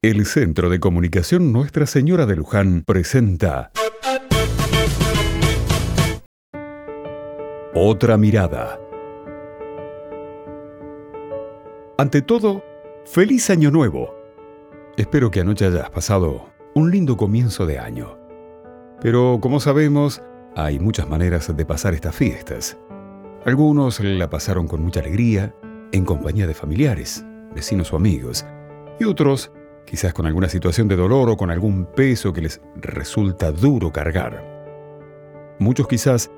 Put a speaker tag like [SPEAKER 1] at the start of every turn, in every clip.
[SPEAKER 1] El Centro de Comunicación Nuestra Señora de Luján presenta Otra mirada. Ante todo, feliz año nuevo. Espero que anoche hayas pasado un lindo comienzo de año. Pero como sabemos, hay muchas maneras de pasar estas fiestas. Algunos la pasaron con mucha alegría, en compañía de familiares, vecinos o amigos, y otros quizás con alguna situación de dolor o con algún peso que les resulta duro cargar. Muchos quizás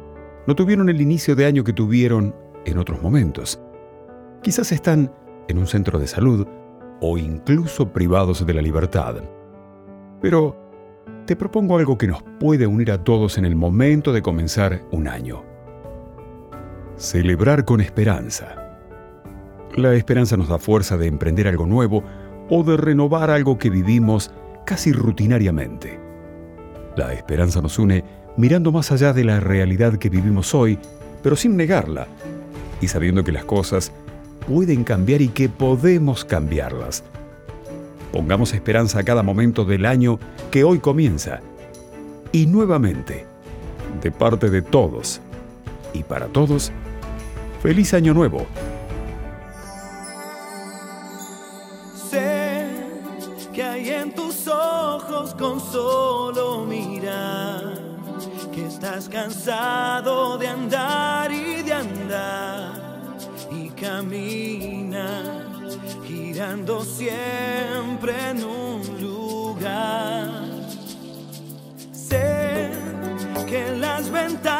[SPEAKER 1] no tuvieron el inicio de año que tuvieron en otros momentos. Quizás están en un centro de salud o incluso privados de la libertad. Pero te propongo algo que nos puede unir a todos en el momento de comenzar un año. Celebrar con esperanza. La esperanza nos da fuerza de emprender algo nuevo o de renovar algo que vivimos casi rutinariamente. La esperanza nos une mirando más allá de la realidad que vivimos hoy, pero sin negarla, y sabiendo que las cosas pueden cambiar y que podemos cambiarlas. Pongamos esperanza a cada momento del año que hoy comienza. Y nuevamente, de parte de todos y para todos, feliz año nuevo.
[SPEAKER 2] Con solo mirar, que estás cansado de andar y de andar y camina girando siempre en un lugar. Sé que las ventanas